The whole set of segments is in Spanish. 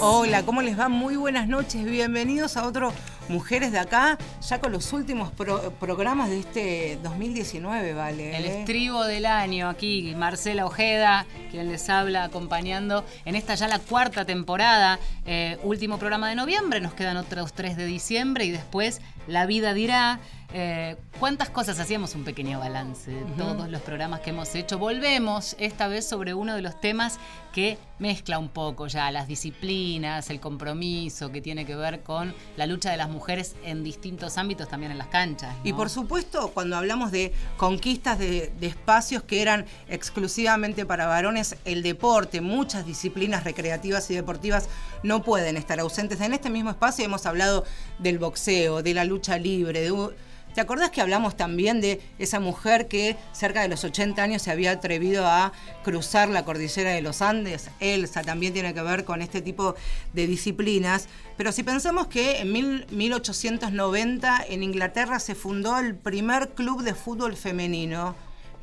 Hola, ¿cómo les va? Muy buenas noches. Bienvenidos a otro Mujeres de Acá, ya con los últimos pro- programas de este 2019, ¿vale? El estribo del año aquí, Marcela Ojeda, quien les habla acompañando en esta ya la cuarta temporada, eh, último programa de noviembre, nos quedan otros tres de diciembre y después la vida dirá. eh, ¿Cuántas cosas hacíamos un pequeño balance de todos los programas que hemos hecho? Volvemos esta vez sobre uno de los temas que mezcla un poco ya las disciplinas, el compromiso que tiene que ver con la lucha de las mujeres en distintos ámbitos, también en las canchas. Y por supuesto, cuando hablamos de conquistas de, de espacios que eran exclusivamente para varones, el deporte, muchas disciplinas recreativas y deportivas no pueden estar ausentes. En este mismo espacio hemos hablado del boxeo, de la lucha libre, de... ¿Te acordás que hablamos también de esa mujer que cerca de los 80 años se había atrevido a cruzar la cordillera de los Andes? Elsa también tiene que ver con este tipo de disciplinas. Pero si pensamos que en mil- 1890 en Inglaterra se fundó el primer club de fútbol femenino.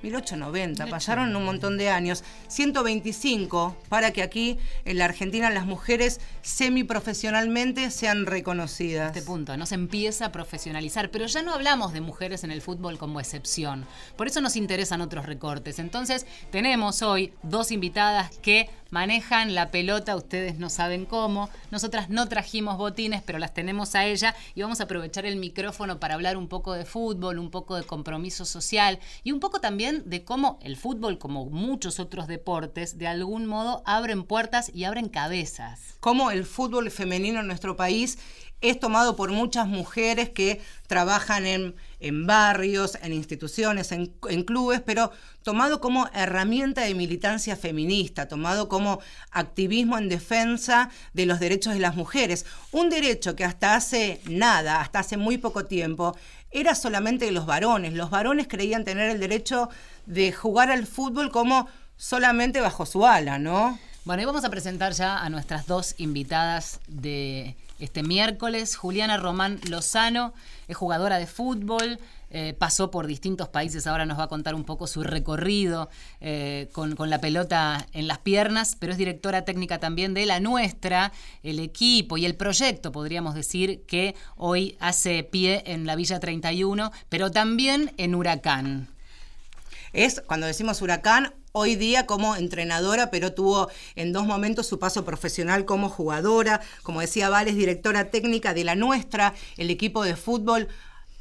1890, pasaron un montón de años. 125 para que aquí en la Argentina las mujeres semiprofesionalmente sean reconocidas. este punto, no se empieza a profesionalizar, pero ya no hablamos de mujeres en el fútbol como excepción. Por eso nos interesan otros recortes. Entonces, tenemos hoy dos invitadas que manejan la pelota, ustedes no saben cómo. Nosotras no trajimos botines, pero las tenemos a ella y vamos a aprovechar el micrófono para hablar un poco de fútbol, un poco de compromiso social y un poco también de cómo el fútbol, como muchos otros deportes, de algún modo abren puertas y abren cabezas. cómo el fútbol femenino en nuestro país es tomado por muchas mujeres que trabajan en, en barrios, en instituciones, en, en clubes, pero tomado como herramienta de militancia feminista, tomado como activismo en defensa de los derechos de las mujeres. Un derecho que hasta hace nada, hasta hace muy poco tiempo, era solamente de los varones. Los varones creían tener el derecho de jugar al fútbol como solamente bajo su ala, ¿no? Bueno, y vamos a presentar ya a nuestras dos invitadas de este miércoles. Juliana Román Lozano es jugadora de fútbol, eh, pasó por distintos países, ahora nos va a contar un poco su recorrido eh, con, con la pelota en las piernas, pero es directora técnica también de la nuestra, el equipo y el proyecto, podríamos decir, que hoy hace pie en la Villa 31, pero también en Huracán. Es cuando decimos huracán, hoy día como entrenadora, pero tuvo en dos momentos su paso profesional como jugadora. Como decía Val, es directora técnica de la nuestra, el equipo de fútbol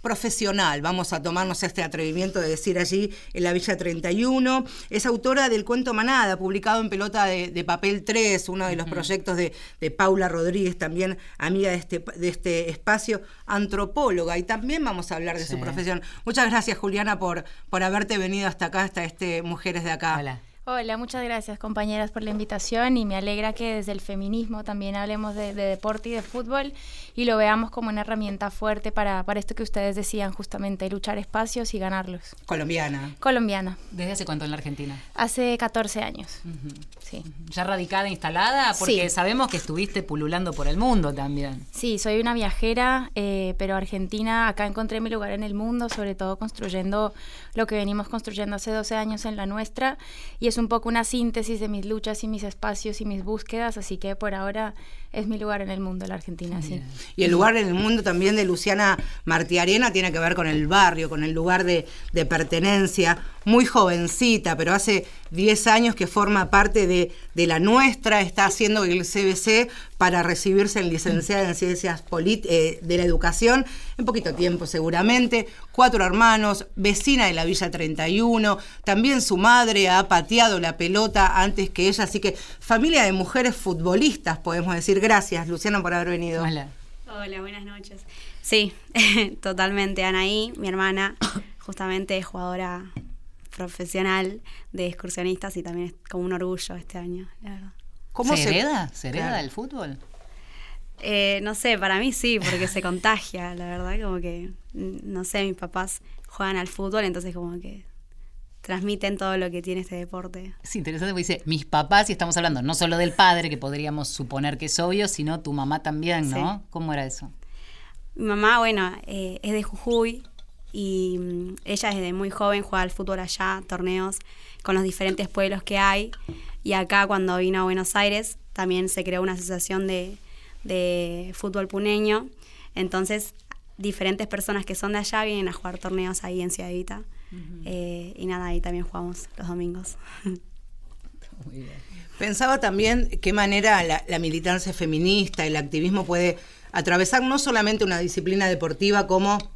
profesional, vamos a tomarnos este atrevimiento de decir allí en la Villa 31. Es autora del cuento Manada, publicado en Pelota de, de Papel 3, uno de los proyectos de, de Paula Rodríguez, también amiga de este, de este espacio, antropóloga, y también vamos a hablar de su profesión. Muchas gracias, Juliana, por, por haberte venido hasta acá, hasta este Mujeres de Acá. Hola. Hola, muchas gracias compañeras por la invitación y me alegra que desde el feminismo también hablemos de, de deporte y de fútbol y lo veamos como una herramienta fuerte para, para esto que ustedes decían justamente, luchar espacios y ganarlos. Colombiana. Colombiana, ¿Desde hace cuánto en la Argentina? hace 14 años. Sí. ¿Ya radicada, instalada? Porque Sí. sabemos que estuviste pululando por el mundo también. Sí, soy una viajera, eh, pero Argentina, acá encontré mi lugar en el mundo, sobre todo construyendo lo que venimos construyendo hace 12 años en la nuestra, y es un poco una síntesis de mis luchas y mis espacios y mis búsquedas, así que por ahora es mi lugar en el mundo, la Argentina, sí. Y el lugar en el mundo también de Luciana Martiarena tiene que ver con el barrio, con el lugar de, de pertenencia. Muy jovencita, pero hace 10 años que forma parte de, de la nuestra, está haciendo el CBC para recibirse en licenciada en Ciencias Polit- eh, de la Educación, en poquito tiempo seguramente. Cuatro hermanos, vecina de la Villa 31, también su madre ha pateado la pelota antes que ella, así que familia de mujeres futbolistas, podemos decir. Gracias, Luciana, por haber venido. Hola. Hola, buenas noches. Sí, totalmente. Anaí, mi hermana, justamente es jugadora profesional de excursionistas y también es como un orgullo este año, la verdad. ¿Cómo ¿Se hereda? ¿Se hereda Claro. el fútbol? Eh, no sé, para mí sí, porque se contagia, la verdad, como que, mm, no sé, mis papás juegan al fútbol, entonces como que transmiten todo lo que tiene este deporte. Es interesante porque dice, mis papás, y estamos hablando no solo del padre, que podríamos suponer que es obvio, sino tu mamá también, ¿no? Sí. ¿Cómo era eso? Mi mamá, bueno, eh, es de Jujuy y mm, ella desde muy joven juega al fútbol allá, torneos con los diferentes pueblos que hay. Y acá cuando vino a Buenos Aires también se creó una asociación de, de fútbol puneño. Entonces diferentes personas que son de allá vienen a jugar torneos ahí en Ciudad Evita. Eh, y nada, ahí también jugamos los domingos. Pensaba también qué manera la, la, militancia feminista, el activismo puede atravesar no solamente una disciplina deportiva como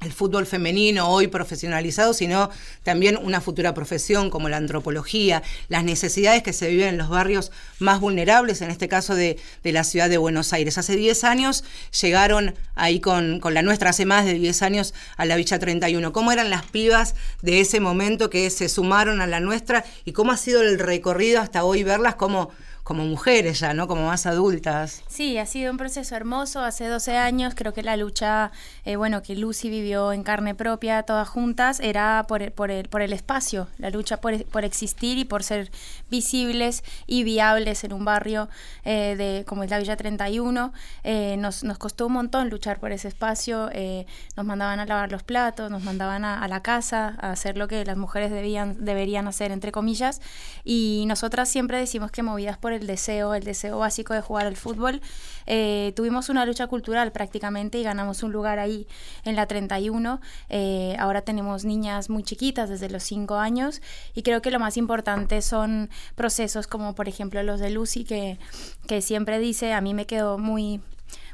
el fútbol femenino hoy profesionalizado, sino también una futura profesión como la antropología, las necesidades que se viven en los barrios más vulnerables, en este caso de, la ciudad de Buenos Aires. Hace 10 años llegaron ahí con, con, la nuestra, hace más de 10 años, a la Villa 31. ¿Cómo eran las pibas de ese momento que se sumaron a la nuestra y cómo ha sido el recorrido hasta hoy verlas como como mujeres ya, ¿no? Como más adultas. Sí, ha sido un proceso hermoso. Hace 12 años creo que la lucha, eh, bueno, que Lucy vivió en carne propia, todas juntas, era por el, por el, por el espacio, la lucha por, por existir y por ser visibles y viables en un barrio eh, de como es la Villa 31. Eh, nos, nos costó un montón luchar por ese espacio. nos mandaban a lavar los platos, nos mandaban a, a, la casa a hacer lo que las mujeres debían, deberían hacer, entre comillas. Y nosotras siempre decimos que movidas por el deseo, el deseo básico de jugar al fútbol. Eh, tuvimos una lucha cultural prácticamente y ganamos un lugar ahí en la 31. Eh, ahora tenemos niñas muy chiquitas desde los 5 años y creo que lo más importante son procesos como por ejemplo los de Lucy que, que siempre dice, a mí me quedó muy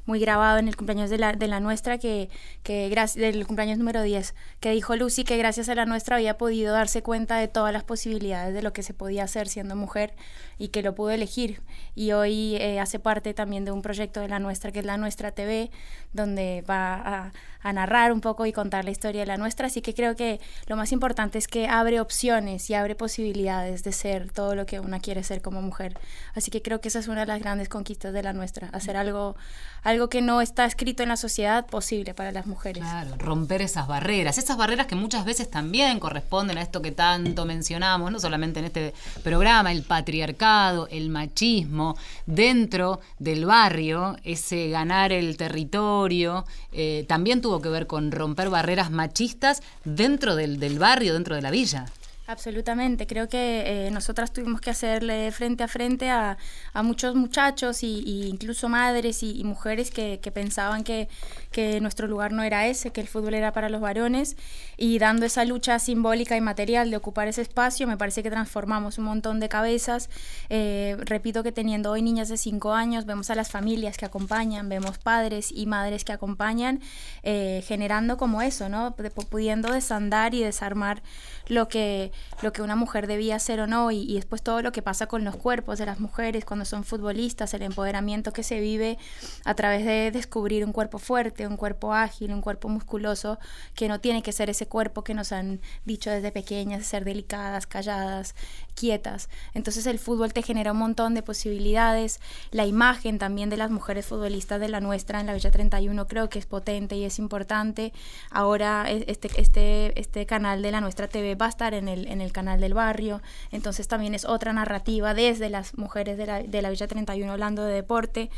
muy grabado en el cumpleaños de la, de la nuestra, que, que del cumpleaños número 10, que dijo Lucy que gracias a la nuestra había podido darse cuenta de todas las posibilidades de lo que se podía hacer siendo mujer y que lo pudo elegir. Y hoy eh, hace parte también de un proyecto de la nuestra, que es la Nuestra TV, donde va a, a narrar un poco y contar la historia de la nuestra. Así que creo que lo más importante es que abre opciones y abre posibilidades de ser todo lo que una quiere ser como mujer. Así que creo que esa es una de las grandes conquistas de la nuestra, hacer algo, algo que no está escrito en la sociedad posible para las mujeres. Claro, romper esas barreras, esas barreras que muchas veces también corresponden a esto que tanto mencionamos, no solamente en este programa, el patriarcado, el machismo, dentro del barrio, ese ganar el territorio, eh, también tuvo que ver con romper barreras machistas dentro del, del barrio, dentro de la villa. Absolutamente, creo que eh, nosotras tuvimos que hacerle frente a frente a, a muchos muchachos y, incluso madres y, mujeres que, pensaban que, que, nuestro lugar no era ese, que el fútbol era para los varones y dando esa lucha simbólica y material de ocupar ese espacio, me parece que transformamos un montón de cabezas. Eh, repito que teniendo hoy niñas de 5 años, vemos a las familias que acompañan, vemos padres y madres que acompañan, eh, generando como eso, ¿no? pudiendo desandar y desarmar lo que, lo que una mujer debía hacer o no, y, después todo lo que pasa con los cuerpos de las mujeres cuando son futbolistas, el empoderamiento que se vive a través de descubrir un cuerpo fuerte, un cuerpo ágil, un cuerpo musculoso, que no tiene que ser ese cuerpo que nos han dicho desde pequeñas, ser delicadas, calladas, quietas. Entonces el fútbol te genera un montón de posibilidades, la imagen también de las mujeres futbolistas de la nuestra en la Villa 31 creo que es potente y es importante. Ahora e, este, este, este canal de la nuestra TV va a estar en el, en el canal del barrio, entonces también es otra narrativa desde las mujeres de la, de la Villa 31 hablando de deporte.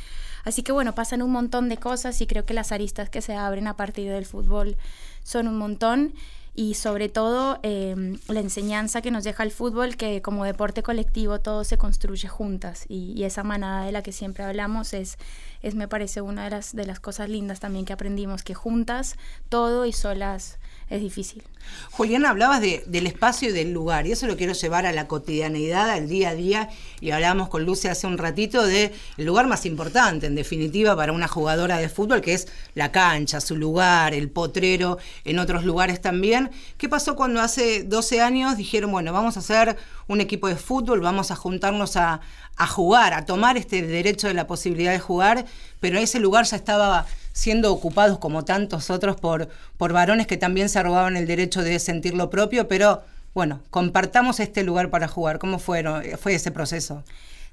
Así que bueno, pasan un montón de cosas y creo que las aristas que se abren a partir del fútbol son un montón. Y sobre todo em, la enseñanza que nos deja el fútbol, que como deporte colectivo todo se construye juntas. Y, y, esa manada de la que siempre hablamos es, es me parece una de las, de las cosas lindas también que aprendimos, que juntas todo y solas es difícil. Juliana, hablabas del espacio y del lugar, y eso lo quiero llevar a la cotidianeidad, al día a día, y hablábamos con Luce hace un ratito del lugar más importante, en definitiva, para una jugadora de fútbol, que es la cancha, su lugar, el potrero, en otros lugares también. ¿Qué pasó cuando hace 12 años dijeron, bueno, vamos a hacer un equipo de fútbol, vamos a juntarnos a jugar, a tomar este derecho de la posibilidad de jugar, pero ese lugar ya estaba siendo ocupados como tantos otros por, por varones que también se robaban el derecho de sentir lo propio, pero bueno, compartamos este lugar para jugar. ¿Cómo fueron, fue ese proceso?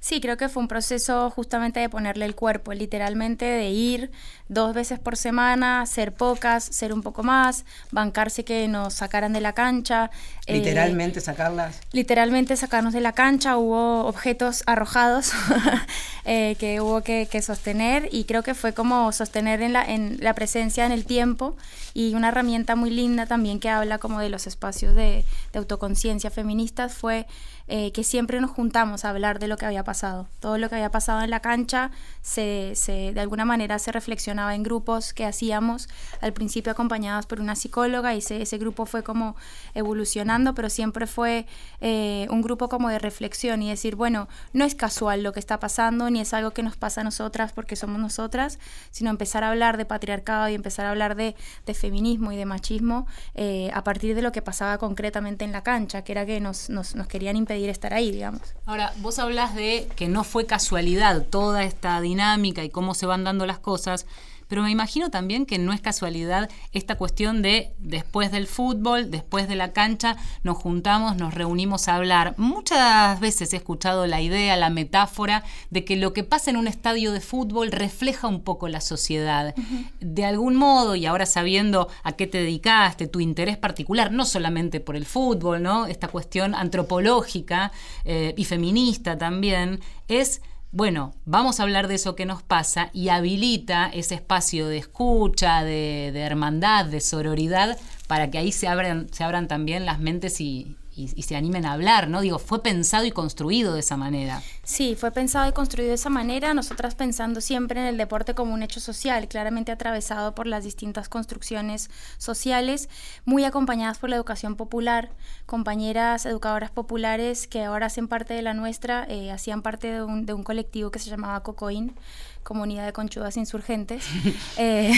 Sí, creo que fue un proceso justamente de ponerle el cuerpo, literalmente de ir dos veces por semana, ser pocas, ser un poco más, bancarse que nos sacaran de la cancha. eh, literalmente sacarlas. Literalmente sacarnos de la cancha, hubo objetos arrojados eh, que hubo que, que, sostener y creo que fue como sostener en la, en la presencia en el tiempo y una herramienta muy linda también que habla como de los espacios de, de autoconciencia feministas fue eh, que siempre nos juntamos a hablar de lo que había pasado. Todo lo que había pasado en la cancha se, se, de alguna manera se reflexionaba en grupos que hacíamos, al principio acompañados por una psicóloga, y ese, ese grupo fue como evolucionando, pero siempre fue eh, un grupo como de reflexión y decir, bueno, no es casual lo que está pasando, ni es algo que nos pasa a nosotras porque somos nosotras, sino empezar a hablar de patriarcado y empezar a hablar de, de feminismo y de machismo eh, a partir de lo que pasaba concretamente en la cancha, que era que nos, nos, nos querían impedir estar ahí, digamos. Ahora, vos hablas de que no fue casualidad toda esta dinámica y cómo se van dando las cosas, pero me imagino también que no es casualidad esta cuestión de después del fútbol, después de la cancha, nos juntamos, nos reunimos a hablar. Muchas veces he escuchado la idea, la metáfora de que lo que pasa en un estadio de fútbol refleja un poco la sociedad. Uh -huh. De algún modo, y ahora sabiendo a qué te dedicaste, tu interés particular, no solamente por el fútbol, ¿no? Esta cuestión antropológica eh, y feminista también, es bueno, vamos a hablar de eso que nos pasa y habilita ese espacio de escucha, de, de hermandad, de sororidad, para que ahí se abran, se abran también las mentes y, y, se animen a hablar, ¿no? Digo, fue pensado y construido de esa manera. Sí, fue pensado y construido de esa manera, nosotras pensando siempre en el deporte como un hecho social, claramente atravesado por las distintas construcciones sociales, muy acompañadas por la educación popular, compañeras educadoras populares que ahora hacen parte de la nuestra, eh, hacían parte de un, colectivo que se llamaba Cocoín, comunidad de conchudas insurgentes, eh,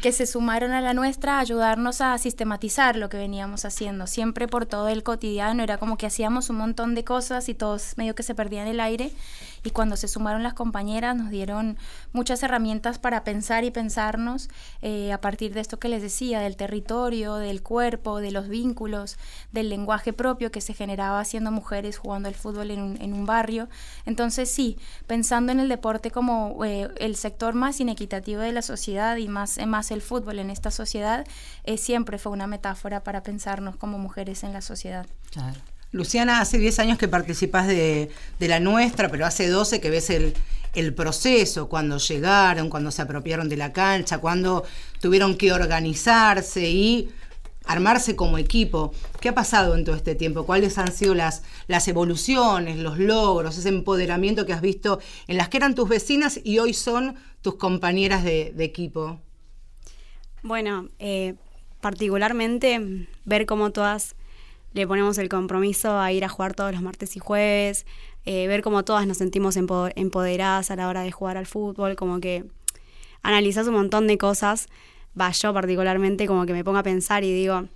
que se sumaron a la nuestra a ayudarnos a sistematizar lo que veníamos haciendo, siempre por todo el cotidiano, era como que hacíamos un montón de cosas y todos medio que se perdían el aire y cuando se sumaron las compañeras nos dieron muchas herramientas para pensar y pensarnos eh, a partir de esto que les decía, del territorio, del cuerpo, de los vínculos, del lenguaje propio que se generaba siendo mujeres jugando al fútbol en un, barrio. Entonces sí, pensando en el deporte como eh, el sector más inequitativo de la sociedad y más, más el fútbol en esta sociedad, eh, siempre fue una metáfora para pensarnos como mujeres en la sociedad. Claro. Luciana, hace 10 años que participas de, la nuestra, pero hace 12 que ves el, proceso, cuando llegaron, cuando se apropiaron de la cancha, cuando tuvieron que organizarse y armarse como equipo. ¿Qué ha pasado en todo este tiempo? ¿Cuáles han sido las, las evoluciones, los logros, ese empoderamiento que has visto en las que eran tus vecinas y hoy son tus compañeras de, de equipo? Bueno, eh, particularmente ver cómo todas le ponemos el compromiso a ir a jugar todos los martes y jueves, eh, ver cómo todas nos sentimos empoderadas a la hora de jugar al fútbol, como que analizas un montón de cosas, va yo particularmente como que me pongo a pensar y digo,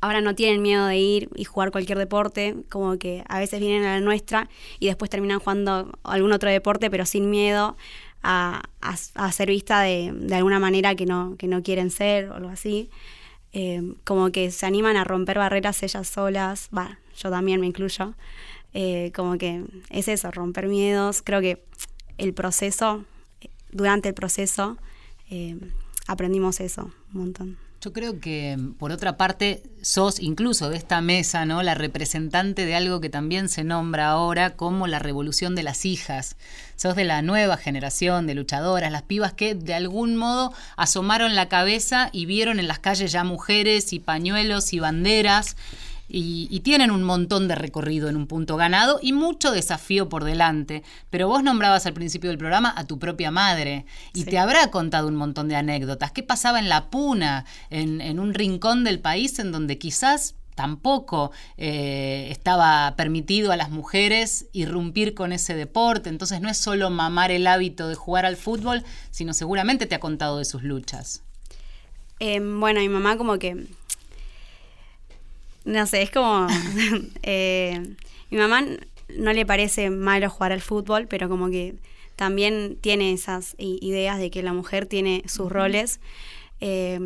ahora no tienen miedo de ir y jugar cualquier deporte, como que a veces vienen a la nuestra y después terminan jugando algún otro deporte, pero sin miedo a, ser vista de, de, alguna manera que no, que no quieren ser o algo así. Eh, como que se animan a romper barreras ellas solas, va, yo también me incluyo, eh, como que es eso, romper miedos, creo que el proceso, durante el proceso, eh, aprendimos eso un montón. Yo creo que, por otra parte, sos incluso de esta mesa, ¿no? La representante de algo que también se nombra ahora como la revolución de las hijas. Sos de la nueva generación de luchadoras, las pibas que de algún modo asomaron la cabeza y vieron en las calles ya mujeres y pañuelos y banderas. Y, y, tienen un montón de recorrido en un punto ganado y mucho desafío por delante. Pero vos nombrabas al principio del programa a tu propia madre y sí. te habrá contado un montón de anécdotas. ¿Qué pasaba en La Puna, en, en un rincón del país en donde quizás tampoco eh, estaba permitido a las mujeres irrumpir con ese deporte. Entonces no es solo mamar el hábito de jugar al fútbol, sino seguramente te ha contado de sus luchas. Eh, bueno, mi mamá como que no sé, es como... eh, mi mamá no le parece malo jugar al fútbol, pero como que también tiene esas ideas de que la mujer tiene sus roles. Eh,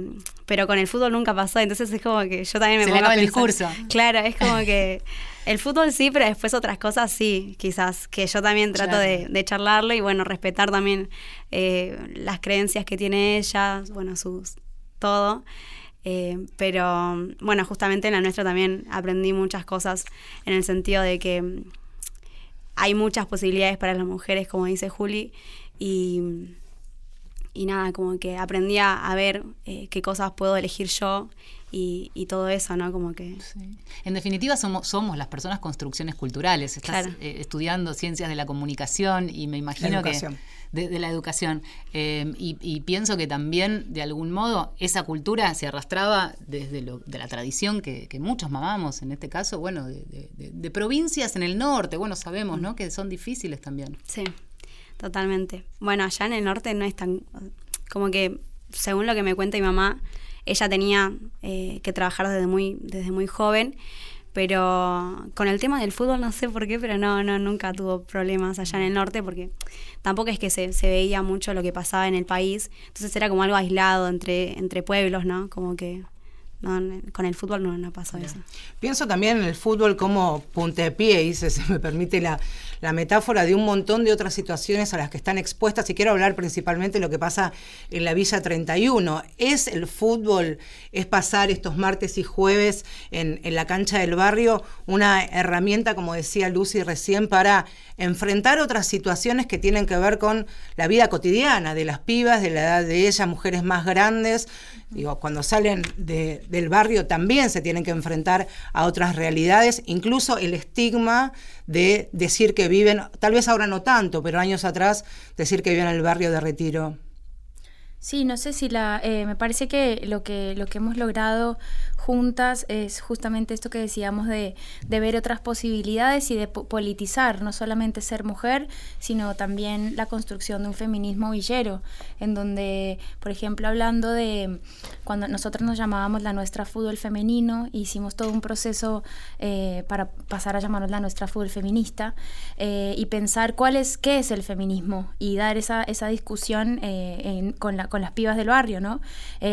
pero con el fútbol nunca pasó, entonces es como que yo también me Se pongo le acaba a el discurso. Claro, es como que El fútbol sí, pero después otras cosas sí, quizás, que yo también trato de, de, charlarlo y bueno, respetar también eh, las creencias que tiene ella, bueno, sus todo. Eh, pero bueno, justamente en la nuestra también aprendí muchas cosas en el sentido de que hay muchas posibilidades para las mujeres, como dice Juli, y, y nada, como que aprendí a, ver eh, qué cosas puedo elegir yo y, todo eso, ¿no? Como que... En definitiva somos, somos las personas construcciones culturales. Estás eh, estudiando ciencias de la comunicación y me imagino que... De, la educación. Em, y, pienso que también, de algún modo, esa cultura se arrastraba desde lo, de la tradición que, muchos mamamos, en este caso, bueno, de, provincias en el norte, bueno, sabemos, ¿no? Que son difíciles también. Sí, totalmente. Bueno, allá en el norte no es tan... Como que, según lo que me cuenta mi mamá, ella tenía eh, que trabajar desde muy, desde muy joven, pero con el tema del fútbol no sé por qué, pero no, no, nunca tuvo problemas allá en el norte porque tampoco es que se, se veía mucho lo que pasaba en el país, entonces era como algo aislado entre, entre pueblos, ¿no? Como que con el fútbol no, no pasó eso. Pienso también en el fútbol como puntapié, y se me permite la, la, metáfora de un montón de otras situaciones a las que están expuestas. Y quiero hablar principalmente de lo que pasa en la Villa 31. ¿Es el fútbol, es pasar estos martes y jueves en, en la cancha del barrio una herramienta, como decía Lucy recién, para enfrentar otras situaciones que tienen que ver con la vida cotidiana de las pibas, de la edad de ellas, mujeres más grandes? Digo, cuando salen del barrio también se tienen que enfrentar a otras realidades, incluso el estigma de decir que viven, tal vez ahora no tanto, pero años atrás, decir que viven en el barrio de Retiro. Sí, no sé si la, eh, me parece que lo que lo que hemos logrado juntas es justamente esto que decíamos de, ver otras posibilidades y de politizar, no solamente ser mujer, sino también la construcción de un feminismo villero, en donde, por ejemplo, hablando de cuando nosotros nos llamábamos la nuestra fútbol femenino, hicimos todo un proceso eh, para pasar a llamarnos la nuestra fútbol feminista eh, y pensar cuál es, qué es el feminismo y dar esa, esa discusión eh, con, la, con las pibas del barrio, ¿no?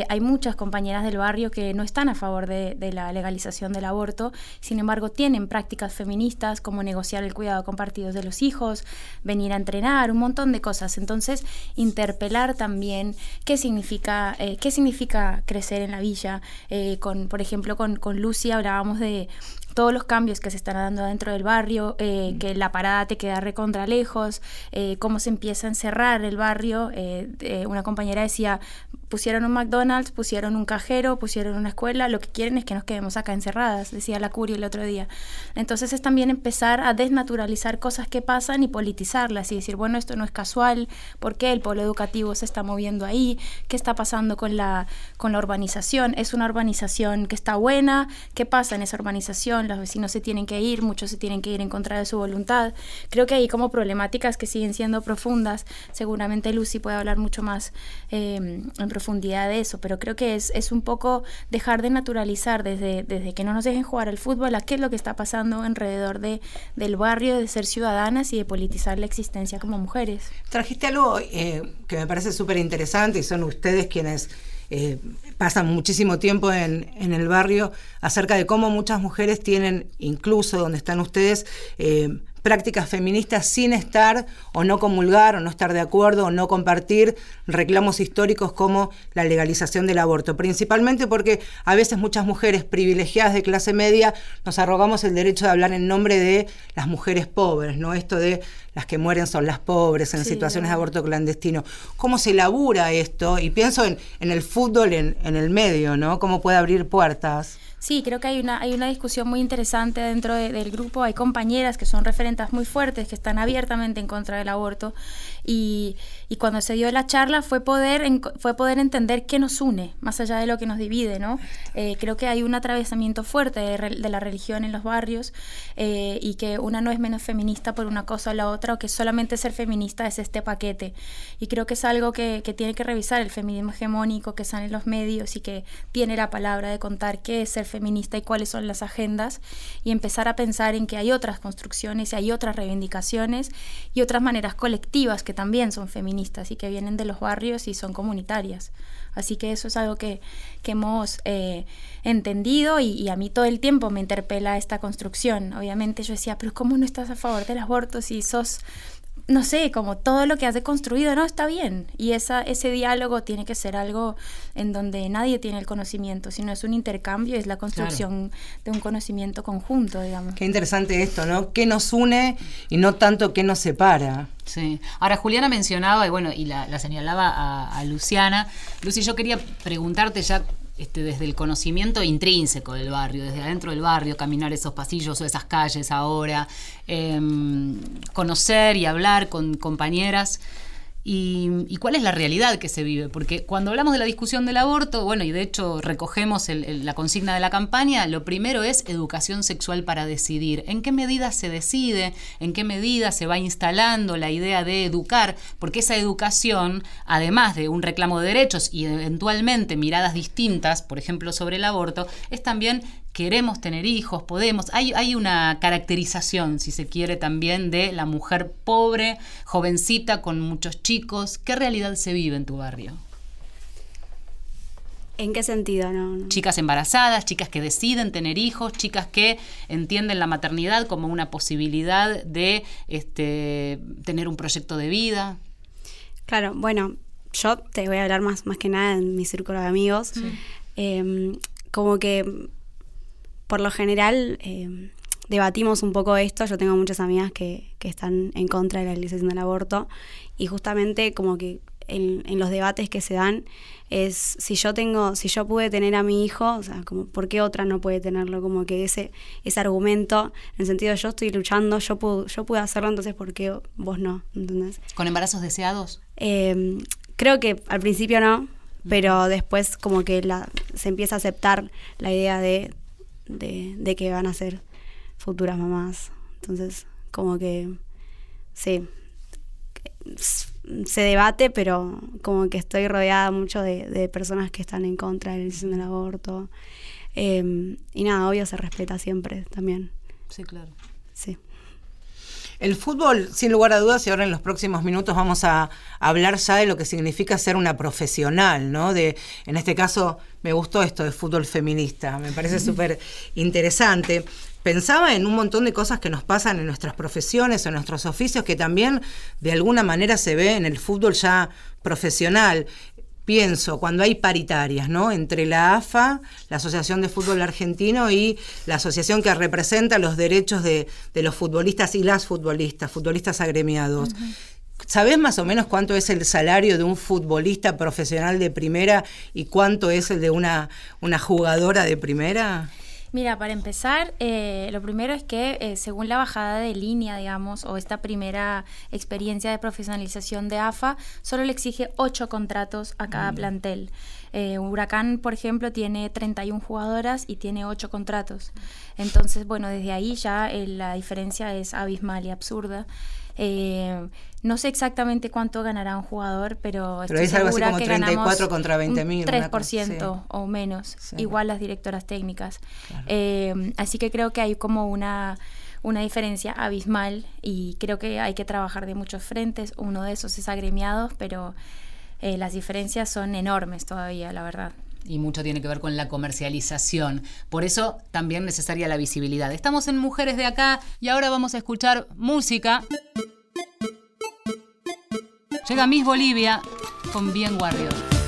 hay muchas compañeras del barrio que no están a favor de, la legalización del aborto, sin embargo tienen prácticas feministas como negociar el cuidado compartido de los hijos, venir a entrenar, un montón de cosas. Entonces, interpelar también qué significa, eh, qué significa crecer en la villa. Eh, con, por ejemplo, con, con Lucy hablábamos de todos los cambios que se están dando dentro del barrio, eh, que la parada te queda recontra lejos, eh, cómo se empieza a encerrar el barrio. Eh, una compañera decía, pusieron un McDonald's, pusieron un cajero, pusieron una escuela, lo que quieren es que nos quedemos acá encerradas, decía la Curia el otro día. Entonces es también empezar a desnaturalizar cosas que pasan y politizarlas y decir, bueno, esto no es casual, ¿por qué el polo educativo se está moviendo ahí? ¿Qué está pasando con la, con la urbanización? ¿Es una urbanización que está buena? ¿Qué pasa en esa urbanización? los vecinos se tienen que ir, muchos se tienen que ir en contra de su voluntad. Creo que hay como problemáticas que siguen siendo profundas. Seguramente Lucy puede hablar mucho más em, en profundidad de eso, pero creo que es, es un poco dejar de naturalizar desde, desde que no nos dejen jugar al fútbol a qué es lo que está pasando alrededor de, del barrio, de ser ciudadanas y de politizar la existencia como mujeres. Trajiste algo eh, que me parece súper interesante y son ustedes quienes eh, pasan muchísimo tiempo en, en, el barrio, acerca de cómo muchas mujeres tienen, incluso donde están ustedes, eh, prácticas feministas sin estar o no comulgar o no estar de acuerdo o no compartir reclamos históricos como la legalización del aborto, principalmente porque a veces muchas mujeres privilegiadas de clase media nos arrogamos el derecho de hablar en nombre de las mujeres pobres, ¿no? Esto de las que mueren son las pobres en situaciones de aborto clandestino. ¿Cómo se labura esto? Y pienso en, el fútbol en, en el medio, ¿no? ¿Cómo puede abrir puertas? Sí, creo que hay una, hay una discusión muy interesante dentro del grupo. Hay compañeras que son referentes muy fuertes, que están abiertamente en contra del aborto. Y, cuando se dio la charla fue poder, fue poder entender qué nos une, más allá de lo que nos divide. ¿no? Eh, creo que hay un atravesamiento fuerte de, la religión en los barrios eh, y que una no es menos feminista por una cosa o la otra, o que solamente ser feminista es este paquete. Y creo que es algo que, que tiene que revisar el feminismo hegemónico que sale en los medios y que tiene la palabra de contar qué es ser feminista y cuáles son las agendas y empezar a pensar en que hay otras construcciones y hay otras reivindicaciones y otras maneras colectivas que también son feministas y que vienen de los barrios y son comunitarias. Así que eso es algo que, que hemos eh, entendido y, y, a mí todo el tiempo me interpela esta construcción. Obviamente yo decía, pero ¿cómo no estás a favor del aborto si sos no sé, como todo lo que has deconstruido, no, está bien. Y esa, ese diálogo tiene que ser algo en donde nadie tiene el conocimiento, sino es un intercambio, es la construcción de un conocimiento conjunto, digamos. Qué interesante esto, ¿no? ¿Qué nos une y no tanto qué nos separa? Sí. Ahora, Juliana mencionaba, y bueno, y la, señalaba a, a Luciana. Lucy, yo quería preguntarte ya este, desde el conocimiento intrínseco del barrio, desde adentro del barrio, caminar esos pasillos o esas calles ahora, em, conocer y hablar con compañeras y, cuál es la realidad que se vive. Porque cuando hablamos de la discusión del aborto, bueno, y de hecho recogemos la consigna de la campaña, lo primero es educación sexual para decidir. ¿En qué medida se decide? ¿En qué medida se va instalando la idea de educar? Porque esa educación, además de un reclamo de derechos y eventualmente miradas distintas, por ejemplo, sobre el aborto, es también queremos tener hijos, podemos. Hay, hay una caracterización, si se quiere, también de la mujer pobre, jovencita, con muchos chicos. ¿Qué realidad se vive en tu barrio? ¿En qué sentido? No, Chicas embarazadas, chicas que deciden tener hijos, chicas que entienden la maternidad como una posibilidad de este, tener un proyecto de vida. Claro, bueno, yo te voy a hablar más, más que nada en mi círculo de amigos. Em, como que por lo general eh, debatimos un poco esto. Yo tengo muchas amigas que, que, están en contra de la legalización del aborto y justamente como que en, los debates que se dan es si yo tengo, si yo pude tener a mi hijo, o sea, como por qué otra no puede tenerlo, como que ese, ese argumento, en el sentido de yo estoy luchando, yo puedo, yo pude hacerlo, entonces ¿por qué vos no? ¿Entendés? ¿Con embarazos deseados? Eh, creo que al principio no, pero después como que la, se empieza a aceptar la idea de de, que van a ser futuras mamás. Entonces, como que, sí, se debate, pero como que estoy rodeada mucho de, personas que están en contra de la decisión del aborto. Em, y nada, obvio se respeta siempre también. Sí, claro. Sí. El fútbol, sin lugar a dudas, y ahora en los próximos minutos vamos a hablar ya de lo que significa ser una profesional, ¿no? De, en este caso, me gustó esto de fútbol feminista, me parece súper interesante. Pensaba en un montón de cosas que nos pasan en nuestras profesiones, en nuestros oficios, que también de alguna manera se ve en el fútbol ya profesional pienso cuando hay paritarias, ¿no? Entre la AFA, la Asociación de Fútbol Argentino, y la asociación que representa los derechos de, los futbolistas y las futbolistas, futbolistas agremiados. ¿Sabés más o menos cuánto es el salario de un futbolista profesional de primera y cuánto es el de una, una jugadora de primera? Mira, para empezar, eh, lo primero es que eh, según la bajada de línea, digamos, o esta primera experiencia de profesionalización de AFA, solo le exige ocho contratos a cada mm. plantel. Eh, Huracán, por ejemplo, tiene 31 jugadoras y tiene ocho contratos. Entonces, bueno, desde ahí ya la diferencia es abismal y absurda. Eh, no sé exactamente cuánto ganará un jugador, pero, estoy es algo así como 34 contra 20 mil. 3% o menos, igual las directoras técnicas. Eh, así que creo que hay como una, una diferencia abismal y creo que hay que trabajar de muchos frentes. Uno de esos es agremiados, pero eh, las diferencias son enormes todavía, la verdad y mucho tiene que ver con la comercialización. Por eso también necesaria la visibilidad. Estamos en Mujeres de Acá y ahora vamos a escuchar música. Llega Miss Bolivia con Bien Warrior.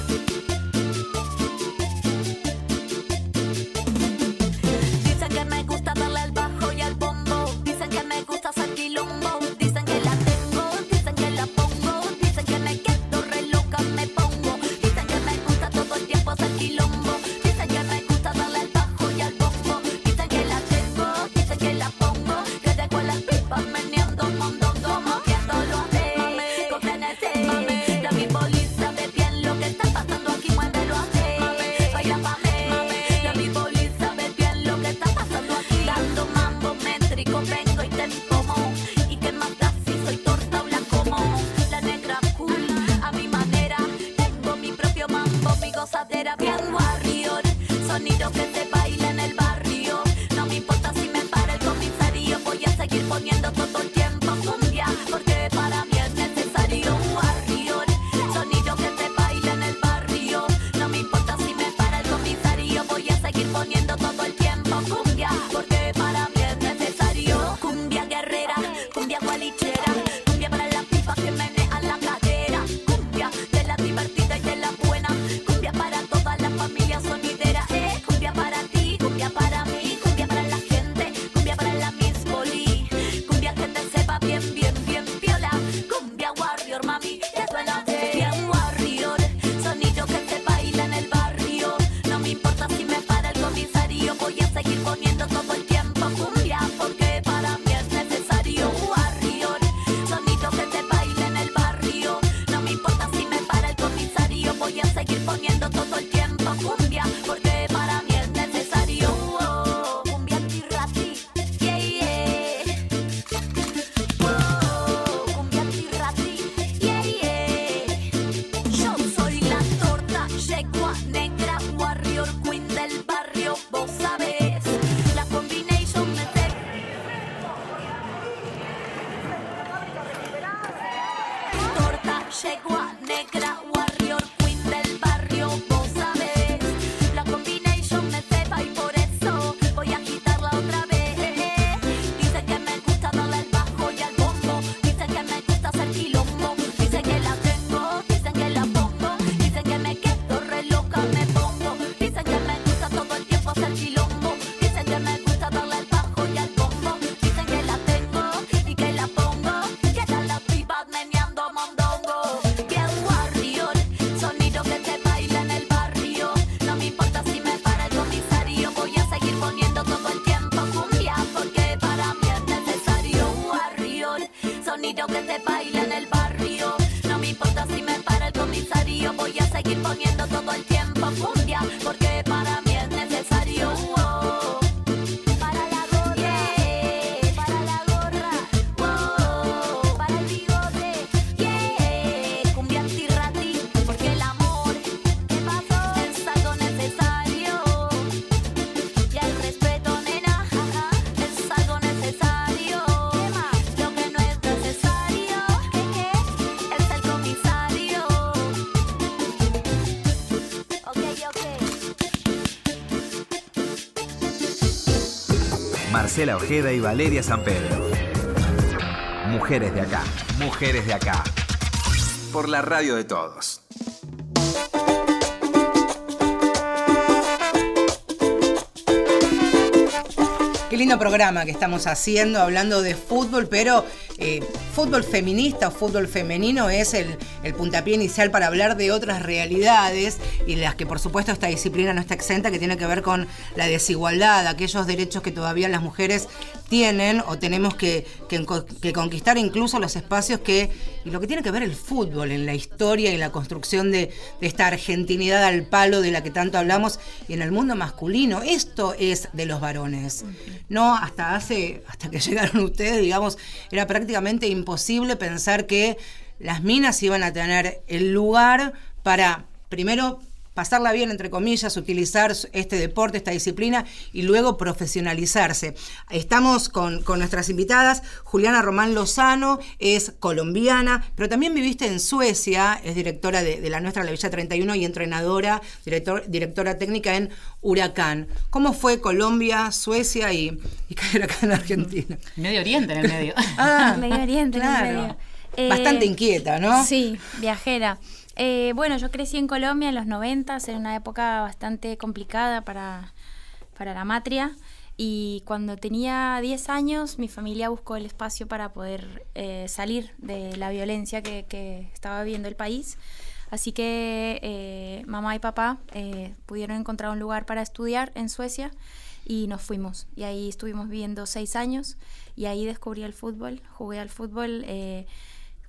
Marcela Ojeda y Valeria San Pedro. Mujeres de acá, mujeres de acá. Por la radio de todos. Qué lindo programa que estamos haciendo, hablando de fútbol, pero eh, fútbol feminista o fútbol femenino es el, el puntapié inicial para hablar de otras realidades y las que por supuesto esta disciplina no está exenta, que tiene que ver con la desigualdad, aquellos derechos que todavía las mujeres tienen o tenemos que, que- que conquistar incluso los espacios que, y lo que tiene que ver el fútbol en la historia y la construcción de, de esta argentinidad al palo de la que tanto hablamos y en el mundo masculino. Esto es de los varones. No, hasta hace, hasta que llegaron ustedes, digamos, era prácticamente imposible pensar que las minas iban a tener el lugar para, primero, pasarla bien, entre comillas, utilizar este deporte, esta disciplina y luego profesionalizarse. Estamos con, con nuestras invitadas. Juliana Román Lozano es colombiana, pero también viviste en Suecia, es directora de, de la nuestra, la Villa 31, y entrenadora, director, directora técnica en Huracán. ¿Cómo fue Colombia, Suecia y, y caer acá en Argentina? Medio Oriente en el medio. Ah, Medio Oriente, en el medio. Eh, Bastante inquieta, ¿no? Sí, viajera. Eh, bueno, yo crecí en Colombia en los 90, en una época bastante complicada para, para la matria. Y cuando tenía 10 años, mi familia buscó el espacio para poder eh, salir de la violencia que, que estaba viviendo el país. Así que eh, mamá y papá pudieron encontrar un lugar para estudiar en Suecia y nos fuimos. Y ahí estuvimos viviendo seis años y ahí descubrí el fútbol, jugué al fútbol.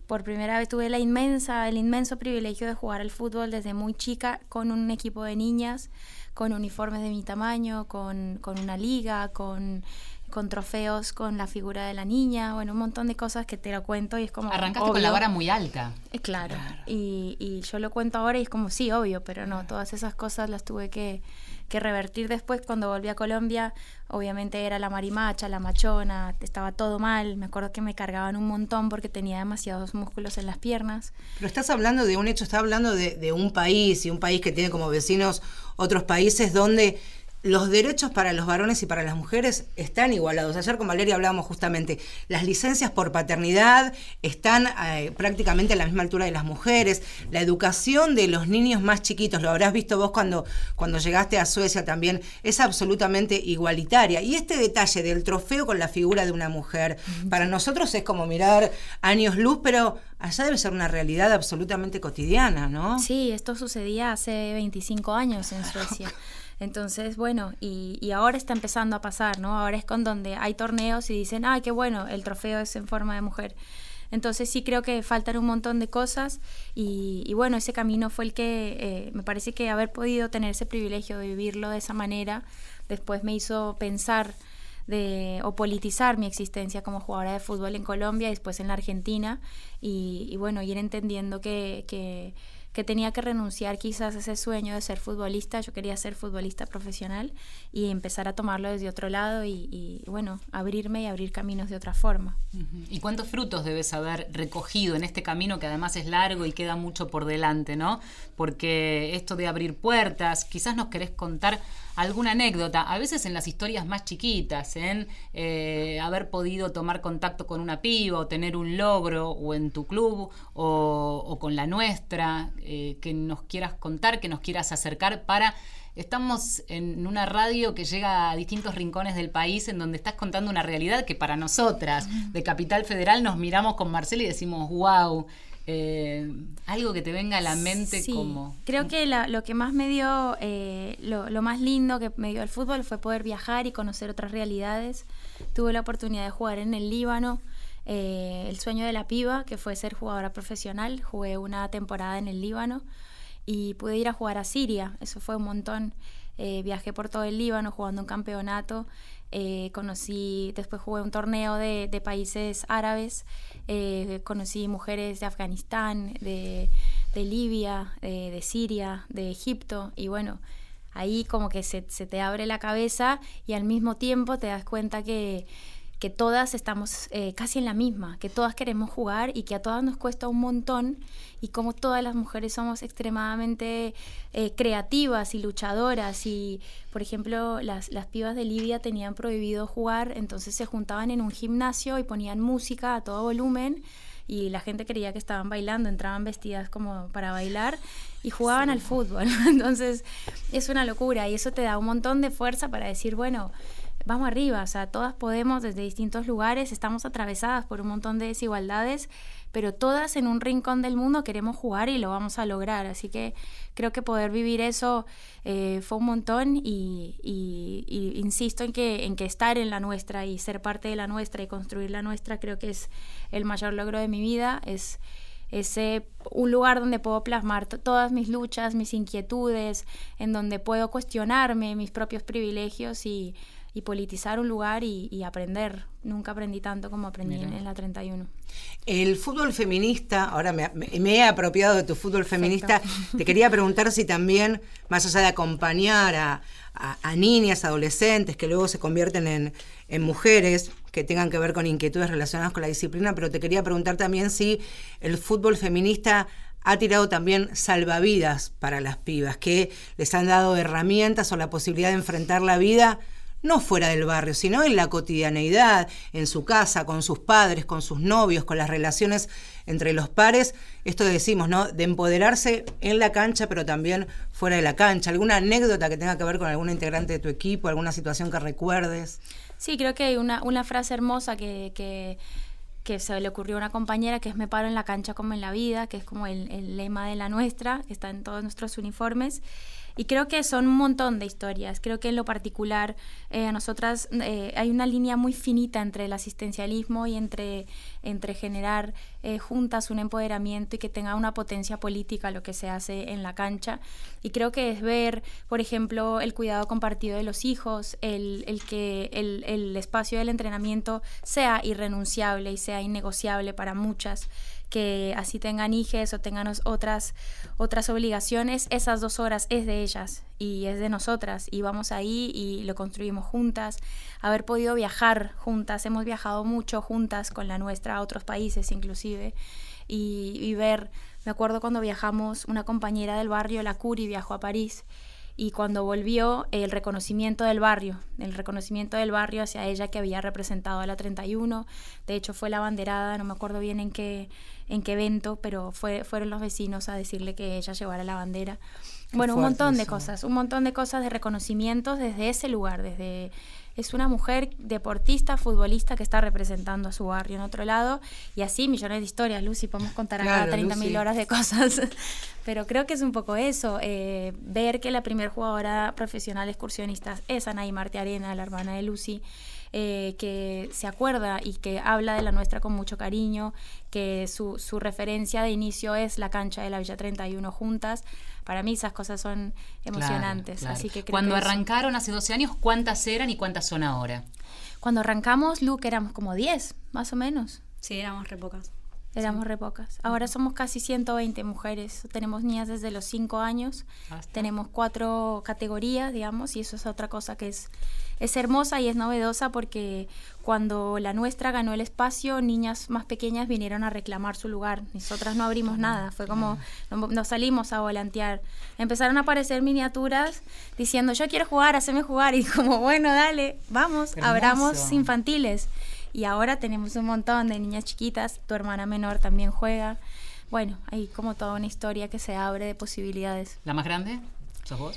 Por primera vez tuve la inmensa, el inmenso privilegio de jugar al fútbol desde muy chica con un equipo de niñas, con uniformes de mi tamaño, con, con una liga, con, con trofeos, con la figura de la niña, bueno, un montón de cosas que te lo cuento y es como... Arrancaste con la vara muy alta. Eh, Claro, Y, y yo lo cuento ahora y es como, sí, obvio, pero no, todas esas cosas las tuve que, que revertir después cuando volví a Colombia. Obviamente era la marimacha, la machona, estaba todo mal. Me acuerdo que me cargaban un montón porque tenía demasiados músculos en las piernas. Pero estás hablando de un hecho, estás hablando de, de un país y un país que tiene como vecinos otros países donde los derechos para los varones y para las mujeres están igualados. Ayer con Valeria hablábamos justamente, las licencias por paternidad están eh, prácticamente a la misma altura de las mujeres, la educación de los niños más chiquitos, lo habrás visto vos cuando, cuando llegaste a Suecia también, es absolutamente igualitaria. Y este detalle del trofeo con la figura de una mujer, para nosotros es como mirar años luz, pero allá debe ser una realidad absolutamente cotidiana, ¿no? Sí, esto sucedía hace 25 años en Suecia. Entonces, bueno, y, y ahora está empezando a pasar, ¿no? Ahora es con donde hay torneos y dicen, ay, qué bueno, el trofeo es en forma de mujer. Entonces sí creo que faltan un montón de cosas y, y bueno, ese camino fue el que eh, me parece que haber podido tener ese privilegio de vivirlo de esa manera, después me hizo pensar de, o politizar mi existencia como jugadora de fútbol en Colombia y después en la Argentina y, y bueno, ir entendiendo que, que, que tenía que renunciar quizás a ese sueño de ser futbolista, yo quería ser futbolista profesional y empezar a tomarlo desde otro lado y, bueno, abrirme y abrir caminos de otra forma. ¿Y cuántos frutos debes haber recogido en este camino que además es largo y queda mucho por delante, ¿no? Porque esto de abrir puertas, quizás nos querés contar alguna anécdota, a veces en las historias más chiquitas, en eh, haber podido tomar contacto con una piba o tener un logro o en tu club o, o con la nuestra, eh, que nos quieras contar, que nos quieras acercar para... Estamos en una radio que llega a distintos rincones del país en donde estás contando una realidad que para nosotras de Capital Federal nos miramos con Marcela y decimos, wow, algo que te venga a la mente Sí, como... Creo que la- lo que más me dio, eh, lo, lo más lindo que me dio el fútbol fue poder viajar y conocer otras realidades. Tuve la oportunidad de jugar en el Líbano, eh, el sueño de la piba, que fue ser jugadora profesional. Jugué una temporada en el Líbano. y pude ir a jugar a Siria, eso fue un montón. Eh, viajé por todo el Líbano jugando un campeonato, eh, conocí, después jugué un torneo de, países árabes, eh, conocí mujeres de Afganistán, de, Libia, de, Siria, de Egipto y bueno, ahí como que se te abre la cabeza y al mismo tiempo te das cuenta que que todas estamos eh, casi en la misma, que todas queremos jugar y que a todas nos cuesta un montón y como todas las mujeres somos extremadamente eh, creativas y luchadoras y por ejemplo las, las pibas de Libia tenían prohibido jugar, entonces se juntaban en un gimnasio y ponían música a todo volumen y la gente creía que estaban bailando, entraban vestidas como para bailar y jugaban al fútbol. Entonces es una locura y eso te da un montón de fuerza para decir, bueno, vamos arriba, o sea, todas podemos desde distintos lugares, estamos atravesadas por un montón de desigualdades, pero todas en un rincón del mundo queremos jugar y lo vamos a lograr. Así que creo que poder vivir eso eh, fue un montón y, insisto en que, en que estar en la nuestra y ser parte de la nuestra y construir la nuestra creo que es el mayor logro de mi vida, es ese un lugar donde puedo plasmar to- todas mis luchas, mis inquietudes, en donde puedo cuestionarme mis propios privilegios y, y politizar un lugar y, y aprender. Nunca aprendí tanto como aprendí en, en la 31. El fútbol feminista, ahora me, me- me he apropiado de tu fútbol feminista, te quería preguntar si también, más allá de acompañar a, a- a niñas, adolescentes, que luego se convierten en, en mujeres, que tengan que ver con inquietudes relacionadas con la disciplina, pero te quería preguntar también si el fútbol feminista ha tirado también salvavidas para las pibas, que les han dado herramientas o la posibilidad de enfrentar la vida no fuera del barrio, sino en la cotidianeidad, en su casa, con sus padres, con sus novios, con las relaciones entre los pares. Esto decimos, ¿no? De empoderarse en la cancha, pero también fuera de la cancha. ¿Alguna anécdota que tenga que ver con alguna integrante de tu equipo, alguna situación que recuerdes? Sí, creo que hay una, frase hermosa que, que, que se le ocurrió a una compañera que es me paro en la cancha como en la vida, que es como el, el lema de la nuestra, que está en todos nuestros uniformes. Y creo que son un montón de historias. Creo que en lo particular, eh, a nosotras eh, hay una línea muy finita entre el asistencialismo y entre, entre generar eh, juntas un empoderamiento y que tenga una potencia política lo que se hace en la cancha. Y creo que es ver, por ejemplo, el cuidado compartido de los hijos, el, el que el, el espacio del entrenamiento sea irrenunciable y sea innegociable para muchas que así tengan hijes o tengan otras, otras obligaciones, esas dos horas es de ellas y es de nosotras. Y vamos ahí y lo construimos juntas, haber podido viajar juntas, hemos viajado mucho juntas con la nuestra a otros países inclusive. Y, y ver, me acuerdo cuando viajamos, una compañera del barrio, la Curi, viajó a París y cuando volvió el reconocimiento del barrio, el reconocimiento del barrio hacia ella que había representado a la 31, de hecho fue la banderada, no me acuerdo bien en qué, en qué evento, pero fue, fueron los vecinos a decirle que ella llevara la bandera. bueno, un montón de cosas, un montón de cosas de reconocimientos desde ese lugar, desde es una mujer deportista, futbolista que está representando a su barrio en otro lado y así millones de historias, Lucy, podemos contar acá Claro, 30 mil Lucy. horas de cosas, pero creo que es un poco eso, eh, ver que la primer jugadora profesional excursionista es Anaí Marte Arena, la hermana de Lucy, eh, que se acuerda y que habla de la nuestra con mucho cariño, que su, su referencia de inicio es la cancha de la Villa 31 juntas. Para mí esas cosas son emocionantes. Claro, claro. Así que creo Cuando que eso- arrancaron hace 12 años, ¿cuántas eran y cuántas son ahora? Cuando arrancamos, Luke, éramos como 10, más o menos. Sí, éramos re pocas. Éramos re pocas. Ahora somos casi 120 mujeres. Tenemos niñas desde los 5 años. Basta. Tenemos cuatro categorías, digamos, y eso es otra cosa que es, es hermosa y es novedosa porque cuando la nuestra ganó el espacio, niñas más pequeñas vinieron a reclamar su lugar. Nosotras no abrimos nada. Fue como, no- nos salimos a volantear. Empezaron a aparecer miniaturas diciendo, yo quiero jugar, haceme jugar. Y como, bueno, dale, vamos, abramos infantiles. Y ahora tenemos un montón de niñas chiquitas, tu hermana menor también juega. Bueno, hay como toda una historia que se abre de posibilidades. ¿La más grande? ¿Sos vos?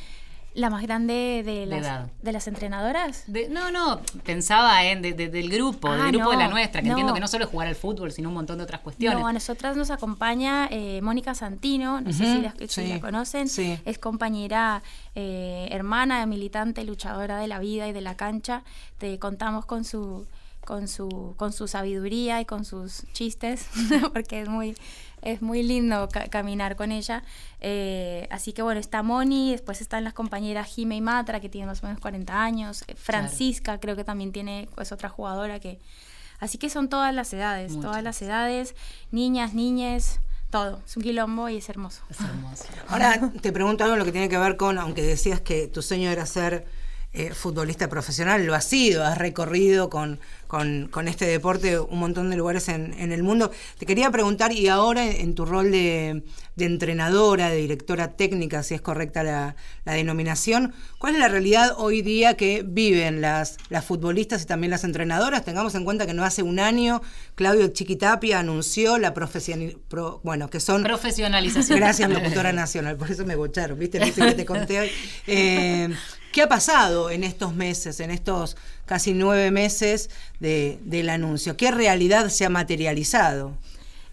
La más grande de De las, edad. de las entrenadoras. De- no, no, pensaba en de- de- del grupo, Ah, del grupo de la no, nuestra, que no. entiendo que no solo es jugar al fútbol, sino un montón de otras cuestiones. No, a nosotras nos acompaña eh, Mónica Santino, no sé Ujú, si la, si sí, la conocen, sí. es compañera, eh, hermana, militante, luchadora de la vida y de la cancha. Te contamos con su con su, con su sabiduría y con sus chistes, porque es muy, es muy lindo ca- caminar con ella. Eh, así que bueno, está Moni, después están las compañeras Jime y Matra, que tienen más o menos 40 años, eh, Francisca creo que también tiene, es otra jugadora que... Así que son todas las edades, todas las edades, niñas, niñes, todo. Es un quilombo y es hermoso. Es hermoso. Ahora te pregunto algo lo que tiene que ver con, aunque decías que tu sueño era ser eh, futbolista profesional, lo has sido, has recorrido con, con- con este deporte un montón de lugares en, en el mundo. Te quería preguntar, y ahora en tu rol de, de entrenadora, de directora técnica, si es correcta la, la denominación, ¿cuál es la realidad hoy día que viven las, las futbolistas y también las entrenadoras? Tengamos en cuenta que no hace un año Claudio Chiquitapia anunció la profesional, bueno, que son Profesionalización. Gracias, locutora nacional. Por eso me bocharon, ¿viste? Viste que te conté hoy. Eh, ¿Qué ha pasado en estos meses, en estos casi nueve meses de- del anuncio? ¿Qué realidad se ha materializado?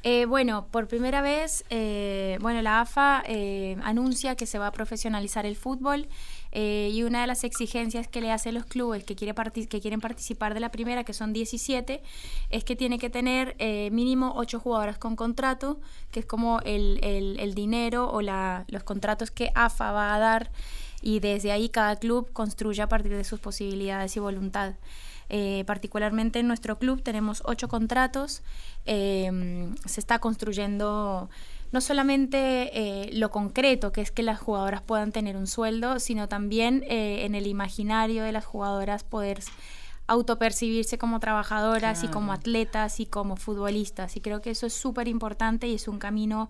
Eh, bueno, por primera vez, eh, bueno, la AFA eh, anuncia que se va a profesionalizar el fútbol y una de las exigencias que le hace los clubes que, quiere que quieren participar de la primera, que son 17, es que tiene que tener mínimo 8 jugadoras con contrato, que es como el, el- el dinero o la- los contratos que AFA va a dar y desde ahí cada club construye a partir de sus posibilidades y voluntad. Eh, particularmente en nuestro club tenemos ocho contratos. eh, se está construyendo no solamente eh, lo concreto, que es que las jugadoras puedan tener un sueldo, sino también eh, en el imaginario de las jugadoras poder autopercibirse como trabajadoras y como atletas y como futbolistas. Y creo que eso es súper importante y es un camino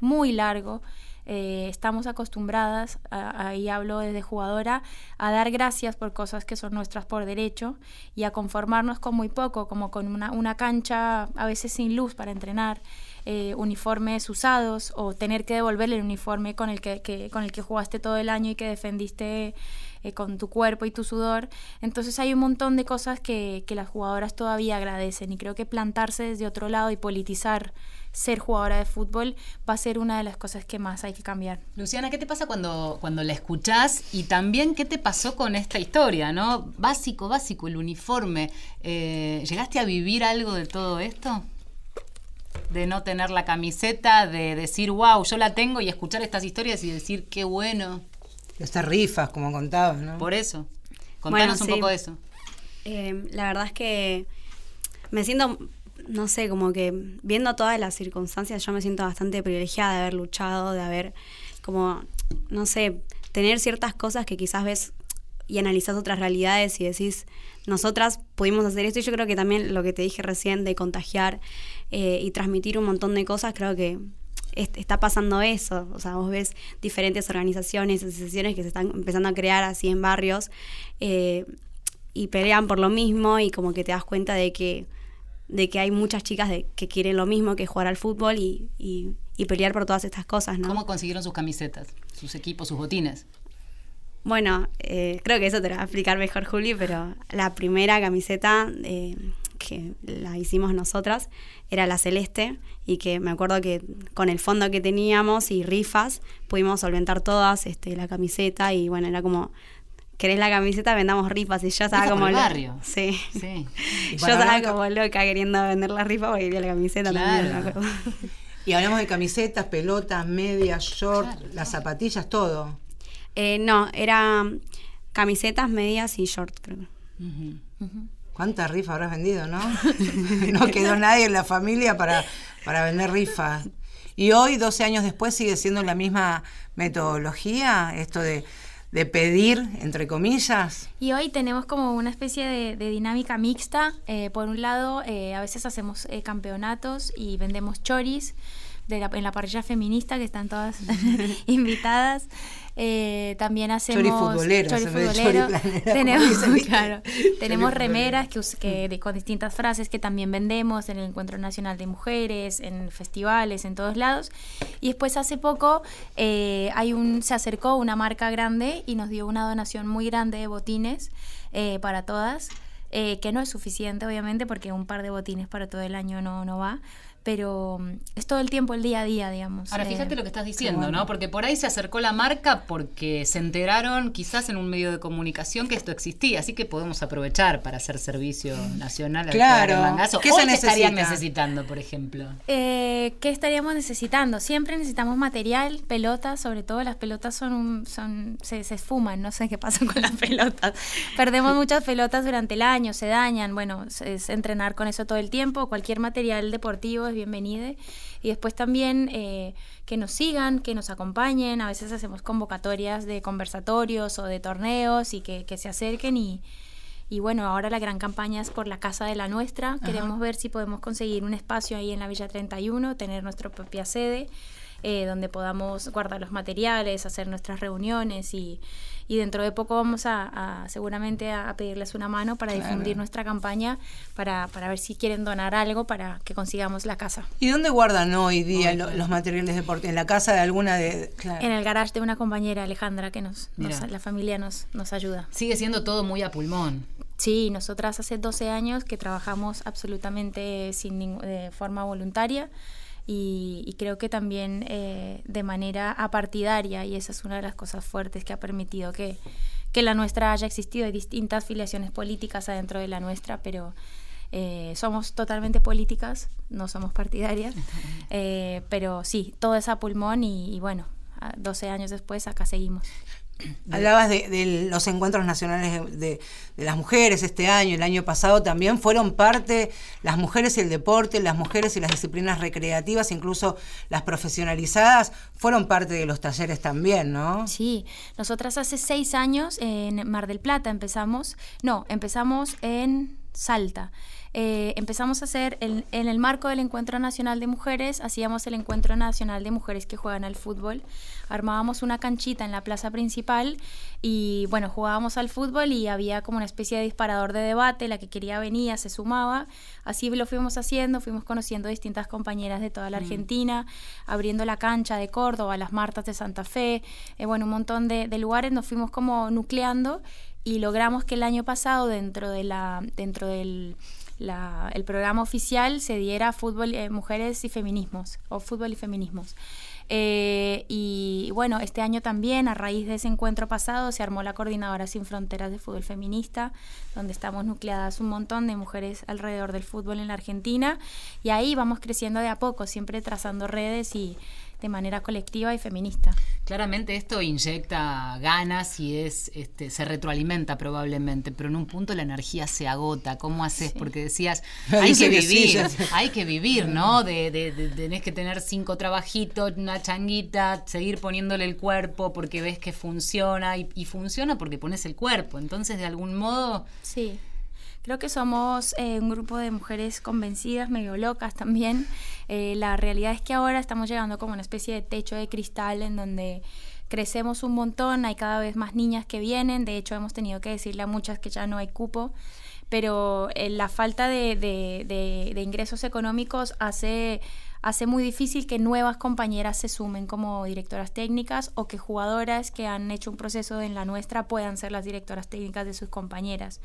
muy largo. Eh, estamos acostumbradas, ahí hablo desde jugadora, a dar gracias por cosas que son nuestras por derecho y a conformarnos con muy poco, como con una, una cancha a veces sin luz para entrenar, eh, uniformes usados o tener que devolverle el uniforme con el que, que- con el que jugaste todo el año y que defendiste eh, con tu cuerpo y tu sudor. Entonces hay un montón de cosas que, que las jugadoras todavía agradecen y creo que plantarse desde otro lado y politizar ser jugadora de fútbol va a ser una de las cosas que más hay que cambiar. Luciana, ¿qué te pasa cuando, cuando la escuchás? Y también, ¿qué te pasó con esta historia? ¿no? Básico, básico, el uniforme. Eh, ¿Llegaste a vivir algo de todo esto? De no tener la camiseta, de decir, wow, yo la tengo y escuchar estas historias y decir, qué bueno. Estas rifas, como contabas, ¿no? Por eso. Contanos Bueno, un poco de eso. Eh, la verdad es que me siento, no sé, como que viendo todas las circunstancias, yo me siento bastante privilegiada de haber luchado, de haber, como, no sé, tener ciertas cosas que quizás ves y analizás otras realidades y decís, nosotras pudimos hacer esto. Y yo creo que también lo que te dije recién de contagiar eh, y transmitir un montón de cosas, creo que est- está pasando eso. O sea, vos ves diferentes organizaciones, asociaciones que se están empezando a crear así en barrios eh, y pelean por lo mismo y como que te das cuenta de que, de que hay muchas chicas de, que quieren lo mismo que jugar al fútbol y, y- y pelear por todas estas cosas, ¿no? ¿Cómo consiguieron sus camisetas, sus equipos, sus botines? Bueno, eh, creo que eso te lo va a explicar mejor Juli, pero la primera camiseta eh, que la hicimos nosotras era la celeste y que me acuerdo que con el fondo que teníamos y rifas pudimos solventar todas este, la camiseta y bueno, era como, ¿querés la camiseta? Vendamos rifas y yo estaba como... el lo- barrio. Sí. Yo estaba como loca queriendo vender la rifa porque quería la camiseta también, Claro. acuerdo. Y hablamos de camisetas, pelotas, medias, short, Claro. las zapatillas, todo. Eh, no, era camisetas, medias y short, creo. Ujú. ¿Cuántas rifas habrás vendido, no? no quedó nadie en la familia para, para vender rifas. Y hoy, 12 años después, sigue siendo la misma metodología, esto de, de pedir, entre comillas. Y hoy tenemos como una especie de, dinámica mixta. Eh, por un lado, eh, a veces hacemos eh, campeonatos y vendemos choris de en la parrilla feminista, que están todas invitadas. Eh, también hacemos Chori futbolero. chori tenemos, tenemos remeras que, que de- con distintas frases que también vendemos en el Encuentro Nacional de Mujeres, en festivales, en todos lados. Y después hace poco eh, hay un, se acercó una marca grande y nos dio una donación muy grande de botines eh, para todas. eh, que no es suficiente, obviamente, porque un par de botines para todo el año no, no va. Pero mm, es todo el tiempo, el día a día, digamos. Ahora, Eh, fíjate lo que estás diciendo, ¿no? Porque por ahí se acercó la marca porque se enteraron quizás en un medio de comunicación que esto existía, así que podemos aprovechar para hacer servicio nacional. al Claro. Mangazo. ¿Qué Hoy se te estarían necesita? necesitando, por ejemplo? Eh, ¿Qué estaríamos necesitando? Siempre necesitamos material, pelotas, sobre todo las pelotas son, un- son se, se esfuman, no sé qué pasa con las pelotas. Perdemos muchas pelotas durante el año, se dañan, bueno, es, es entrenar con eso todo el tiempo, cualquier material deportivo es bienvenido. Y después también eh, que nos sigan, que nos acompañen, a veces hacemos convocatorias de conversatorios o de torneos y que, que se acerquen y, y bueno, ahora la gran campaña es por la casa de la nuestra. Queremos ver si podemos conseguir un espacio ahí en la Villa 31, tener nuestra propia sede, eh, donde podamos guardar los materiales, hacer nuestras reuniones y, y dentro de poco vamos a, a- seguramente a, a pedirles una mano para difundir nuestra campaña, para, para ver si quieren donar algo para que consigamos la casa. ¿Y dónde guardan hoy día lo- los materiales deportivos? ¿En la casa de alguna de...? claro. En el garage de una compañera, Alejandra, que nos, nos- la familia nos, nos ayuda. Sigue siendo todo muy a pulmón. Sí, nosotras hace 12 años que trabajamos absolutamente sin de forma voluntaria y, y creo que también eh, de manera apartidaria y esa es una de las cosas fuertes que ha permitido que, que la nuestra haya existido. Hay distintas filiaciones políticas adentro de la nuestra, pero eh, somos totalmente políticas, no somos partidarias, eh, pero sí, todo es a pulmón y, y bueno, a 12 años después acá seguimos. Hablabas de, de los encuentros nacionales de, de- las mujeres este año, el año pasado también. Fueron parte las mujeres y el deporte, las mujeres y las disciplinas recreativas, incluso las profesionalizadas, fueron parte de los talleres también, ¿no? Sí, nosotras hace seis años en Mar del Plata empezamos, no, empezamos en Salta. Eh, empezamos a hacer, el- en el marco del Encuentro Nacional de Mujeres, hacíamos el Encuentro Nacional de Mujeres que juegan al fútbol. Armábamos una canchita en la plaza principal y bueno, jugábamos al fútbol y había como una especie de disparador de debate, la que quería venía, se sumaba. Así lo fuimos haciendo, fuimos conociendo distintas compañeras de toda la Argentina, abriendo la cancha de Córdoba, las Martas de Santa Fe, eh, bueno, un montón de, de lugares, nos fuimos como nucleando y logramos que el año pasado dentro de la dentro del el programa oficial se diera fútbol eh, mujeres y feminismos o fútbol y feminismos. Eh, y bueno este año también a raíz de ese encuentro pasado se armó la coordinadora sin fronteras de fútbol feminista donde estamos nucleadas un montón de mujeres alrededor del fútbol en la Argentina y ahí vamos creciendo de a poco siempre trazando redes y de manera colectiva y feminista Claramente esto inyecta ganas y es este, se retroalimenta probablemente, pero en un punto la energía se agota. ¿Cómo haces? Porque decías, hay que vivir, hay que vivir, ¿no? De, de- de- tenés que tener cinco trabajitos, una changuita, seguir poniéndole el cuerpo porque ves que funciona y, y funciona porque pones el cuerpo. Entonces, de algún modo, Sí, creo que somos eh, un grupo de mujeres convencidas, medio locas también. Eh, la realidad es que ahora estamos llegando como una especie de techo de cristal en donde crecemos un montón, hay cada vez más niñas que vienen, de hecho hemos tenido que decirle a muchas que ya no hay cupo, pero eh, la falta de, de- de- de ingresos económicos hace, hace muy difícil que nuevas compañeras se sumen como directoras técnicas o que jugadoras que han hecho un proceso en la nuestra puedan ser las directoras técnicas de sus compañeras.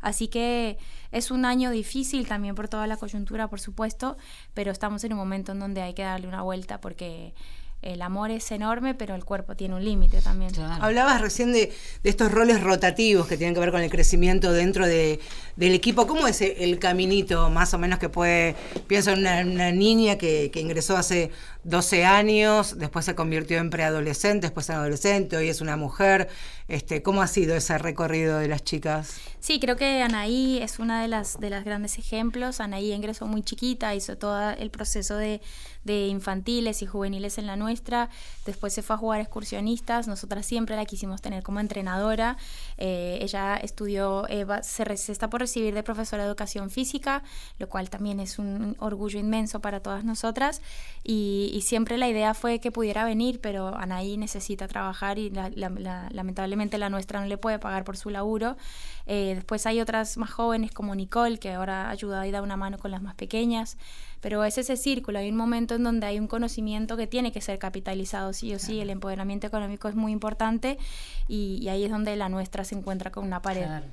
Así que es un año difícil también por toda la coyuntura, por supuesto, pero estamos en un momento en donde hay que darle una vuelta porque el amor es enorme, pero el cuerpo tiene un límite también. claro. Hablabas recién de, de estos roles rotativos que tienen que ver con el crecimiento dentro de, del equipo. ¿Cómo es el caminito más o menos que puede, pienso en una, una niña que, que ingresó hace 12 años, después se convirtió en preadolescente, después en adolescente, hoy es una mujer. Este, ¿Cómo ha sido ese recorrido de las chicas? Sí, creo que Anaí es una de las, de las grandes ejemplos. Anaí ingresó muy chiquita, hizo todo el proceso de, de infantiles y juveniles en la nuestra. Después se fue a jugar excursionistas. Nosotras siempre la quisimos tener como entrenadora. Eh, ella estudió, eh, va- se, re- se está por recibir de profesora de educación física, lo cual también es un orgullo inmenso para todas nosotras. Y, y siempre la idea fue que pudiera venir, pero Anaí necesita trabajar y la- la- la- lamentablemente la nuestra no le puede pagar por su laburo. Eh, después hay otras más jóvenes como Nicole, que ahora ayuda y da una mano con las más pequeñas. Pero es ese círculo, hay un momento en donde hay un conocimiento que tiene que ser capitalizado, sí o sí, el empoderamiento económico es muy importante y, y ahí es donde la nuestra se encuentra con una pared. Claro.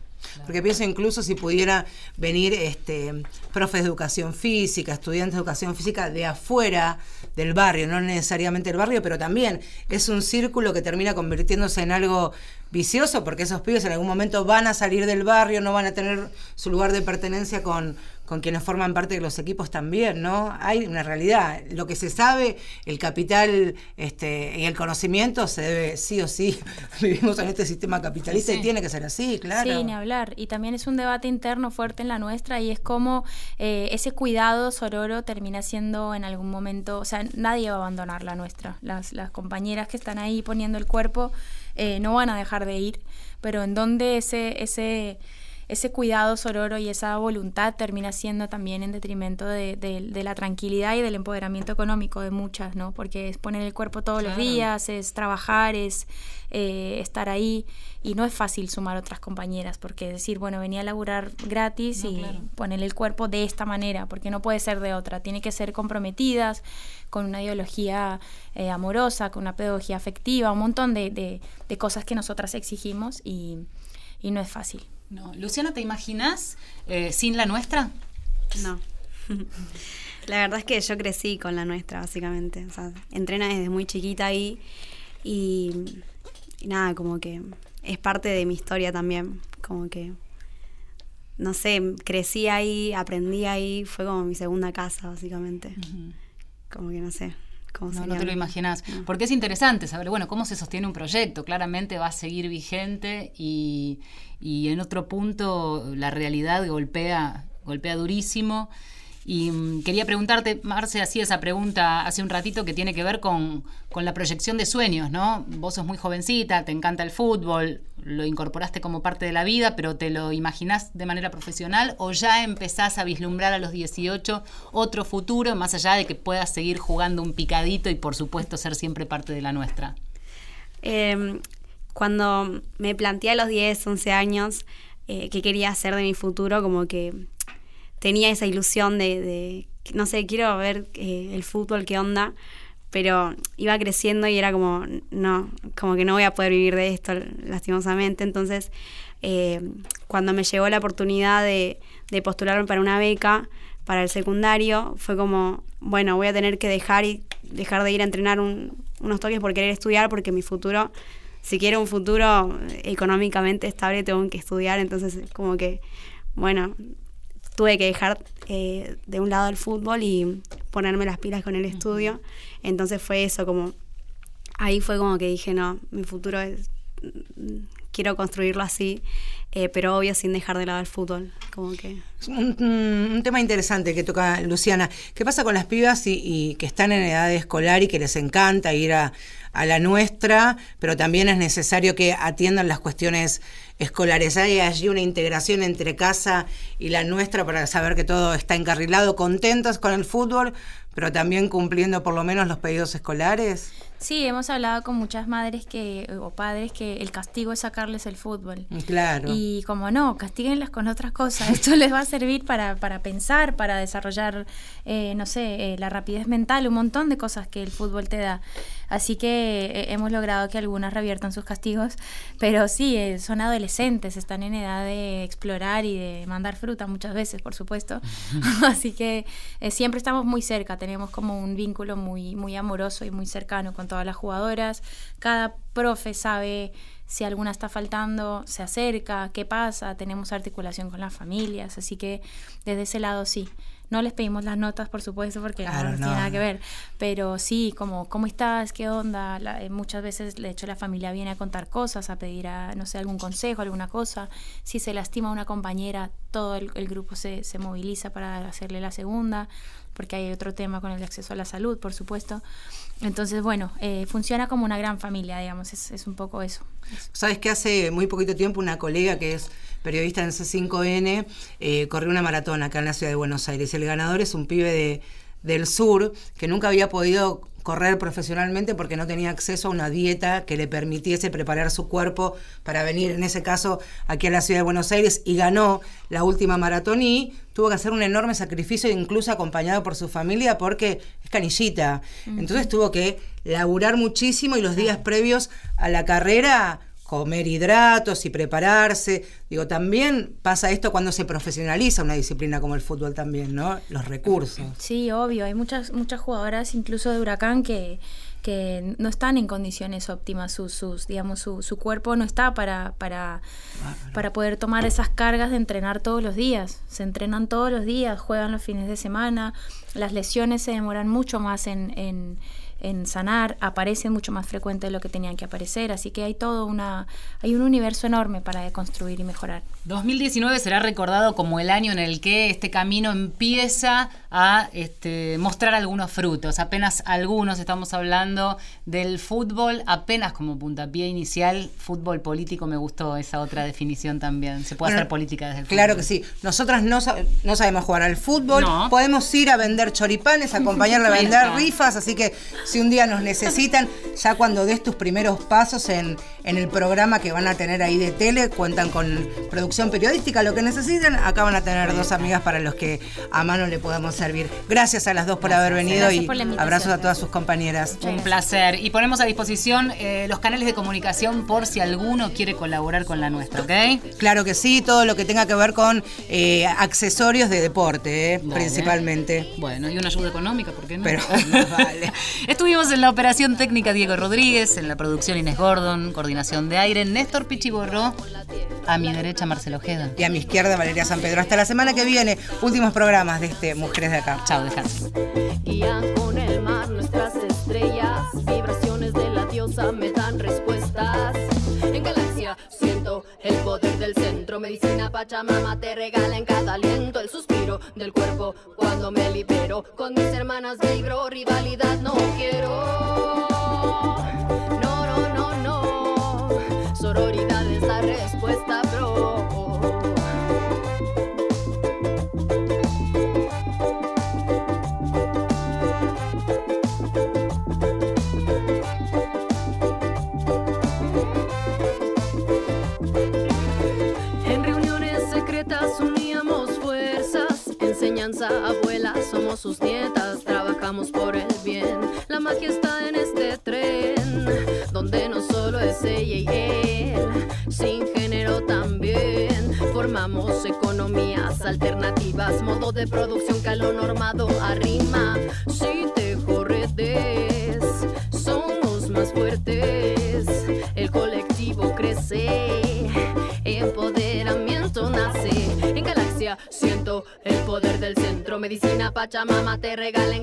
Porque pienso incluso si pudiera venir este profes de educación física, estudiantes de educación física de afuera del barrio, no necesariamente del barrio, pero también es un círculo que termina convirtiéndose en algo vicioso porque esos pibes en algún momento van a salir del barrio, no van a tener su lugar de pertenencia con, con quienes forman parte de los equipos también, ¿no? Hay una realidad. Lo que se sabe, el capital este, y el conocimiento se debe sí o sí. Vivimos en este sistema capitalista Sí. y tiene que ser así, claro. Sí, ni hablar. Y también es un debate interno fuerte en la nuestra y es como eh, ese cuidado sororo termina siendo en algún momento, o sea, nadie va a abandonar la nuestra. Las, las compañeras que están ahí poniendo el cuerpo eh, no van a dejar de ir, pero en donde ese, ese, ese cuidado sororo y esa voluntad termina siendo también en detrimento de, de- de la tranquilidad y del empoderamiento económico de muchas, ¿no? Porque es poner el cuerpo todos los días, es trabajar, es eh, estar ahí y no es fácil sumar otras compañeras porque decir, bueno, venía a laburar gratis No, y claro. ponerle el cuerpo de esta manera, porque no puede ser de otra, tiene que ser comprometidas con una ideología eh, amorosa, con una pedagogía afectiva, un montón de, de- de cosas que nosotras exigimos y, y no es fácil. No. Luciana, ¿te imaginas eh, sin la nuestra? No. La verdad es que yo crecí con la nuestra, básicamente. O sea, entrena desde muy chiquita ahí y, y nada, como que es parte de mi historia también. Como que, no sé, crecí ahí, aprendí ahí, fue como mi segunda casa, básicamente. Como que no sé. Cómo No, no te lo imaginas. Porque es interesante saber, bueno, cómo se sostiene un proyecto. Claramente va a seguir vigente y, y en otro punto la realidad golpea, golpea durísimo. Y mm, quería preguntarte, Marce, hacía esa pregunta hace un ratito que tiene que ver con, con la proyección de sueños, ¿no? Vos sos muy jovencita, te encanta el fútbol, lo incorporaste como parte de la vida, pero ¿te lo imaginás de manera profesional o ya empezás a vislumbrar a los 18 otro futuro, más allá de que puedas seguir jugando un picadito y por supuesto ser siempre parte de la nuestra? Eh, cuando me planteé a los 10, 11 años eh, qué quería hacer de mi futuro, como que tenía esa ilusión de, no sé, quiero ver eh, el fútbol, qué onda, pero iba creciendo y era como, no, como que no voy a poder vivir de esto, lastimosamente. Entonces, eh, cuando me llegó la oportunidad de, de postularme para una beca para el secundario, fue como, bueno, voy a tener que dejar y dejar de ir a entrenar un- unos toques por querer estudiar, porque mi futuro, si quiero un futuro económicamente estable, tengo que estudiar. Entonces, como que, bueno, tuve que dejar eh, de un lado el fútbol y ponerme las pilas con el estudio. Entonces fue eso, como ahí fue como que dije, no, mi futuro es, mm, quiero construirlo así, eh, pero obvio sin dejar de lado el fútbol, como que... Un, tema interesante que toca Luciana. ¿Qué pasa con las pibas y, y que están en edad escolar y que les encanta ir a, a la nuestra, pero también es necesario que atiendan las cuestiones escolares? ¿Hay allí una integración entre casa y la nuestra para saber que todo está encarrilado, contentos con el fútbol, pero también cumpliendo por lo menos los pedidos escolares? Sí, hemos hablado con muchas madres que o padres que el castigo es sacarles el fútbol. Claro. Y como no, castíguenlas con otras cosas. Esto les va a servir para, para pensar, para desarrollar, eh, no sé, eh, la rapidez mental, un montón de cosas que el fútbol te da. Así que eh, hemos logrado que algunas reviertan sus castigos, pero sí, eh, son adolescentes, están en edad de explorar y de mandar fruta muchas veces, por supuesto. Así que eh, siempre estamos muy cerca, tenemos como un vínculo muy, muy amoroso y muy cercano con todas las jugadoras. Cada profe sabe si alguna está faltando, se acerca, qué pasa, tenemos articulación con las familias, así que desde ese lado sí. No les pedimos las notas, por supuesto, porque Claro, no no. tiene nada que ver, pero sí, como, ¿cómo estás? ¿Qué onda? La- eh, muchas veces, de hecho, la familia viene a contar cosas, a pedir, a, no sé, algún consejo, alguna cosa. Si se lastima una compañera, todo el, el grupo se, se moviliza para hacerle la segunda, porque hay otro tema con el acceso a la salud, por supuesto. Entonces, bueno, eh, funciona como una gran familia, digamos, es, es un poco eso. Sabes que hace muy poquito tiempo una colega que es periodista en C5N eh, corrió una maratón acá en la ciudad de Buenos Aires. El ganador es un pibe de, del sur que nunca había podido correr profesionalmente porque no tenía acceso a una dieta que le permitiese preparar su cuerpo para venir, en ese caso, aquí a la ciudad de Buenos Aires y ganó la última maratón y tuvo que hacer un enorme sacrificio, incluso acompañado por su familia porque es canillita. Entonces tuvo que laburar muchísimo y los días previos a la carrera comer hidratos y prepararse. Digo, también pasa esto cuando se profesionaliza una disciplina como el fútbol también, ¿no? Los recursos. Sí, obvio. Hay muchas, muchas jugadoras, incluso de Huracán, que, que no están en condiciones óptimas. Sus, sus, digamos, su, su cuerpo no está para, para, para poder tomar esas cargas de entrenar todos los días. Se entrenan todos los días, juegan los fines de semana. Las lesiones se demoran mucho más en, en en sanar, aparecen mucho más frecuente de lo que tenían que aparecer, así que hay todo una, hay un universo enorme para deconstruir y mejorar. 2019 será recordado como el año en el que este camino empieza a este, mostrar algunos frutos, apenas algunos, estamos hablando del fútbol, apenas como puntapié inicial, fútbol político, me gustó esa otra definición también, se puede Bueno, hacer política desde el fútbol. Claro que sí. Nosotras no, no sabemos jugar al fútbol. No. Podemos ir a vender choripanes, acompañarle a vender rifas. Así que si un día nos necesitan, ya cuando des tus primeros pasos en, en el programa que van a tener ahí de tele, cuentan con producción periodística, lo que necesiten. Acá van a tener dos amigas para los que a mano le podamos servir. Gracias a las dos por haber venido y abrazos a todas sus compañeras. Un placer. Y ponemos a disposición eh, los canales de comunicación por si alguno quiere colaborar con la nuestra, ¿ok? Claro que sí, todo lo que tenga que ver con eh, accesorios de deporte, eh, principalmente. Bueno, y una ayuda económica, ¿por qué no? Pero vale. Estuvimos en la operación técnica Diego Rodríguez, en la producción Inés Gordon, coordinación de aire Néstor Pichiborro, a mi derecha Marcelo Ojeda. Y a mi izquierda, Valeria San Pedro. Hasta la semana que viene, últimos programas de este Mujeres de Acá. Chao, descansen. Guían con el mar nuestras estrellas, vibraciones de la diosa me dan respuestas. En galaxia siento el poder del centro, medicina Pachamama te regala en cada aliento el suspiro del cuerpo cuando me libero. Con mis hermanas vibro, rivalidad no quiero. Pachamama te regala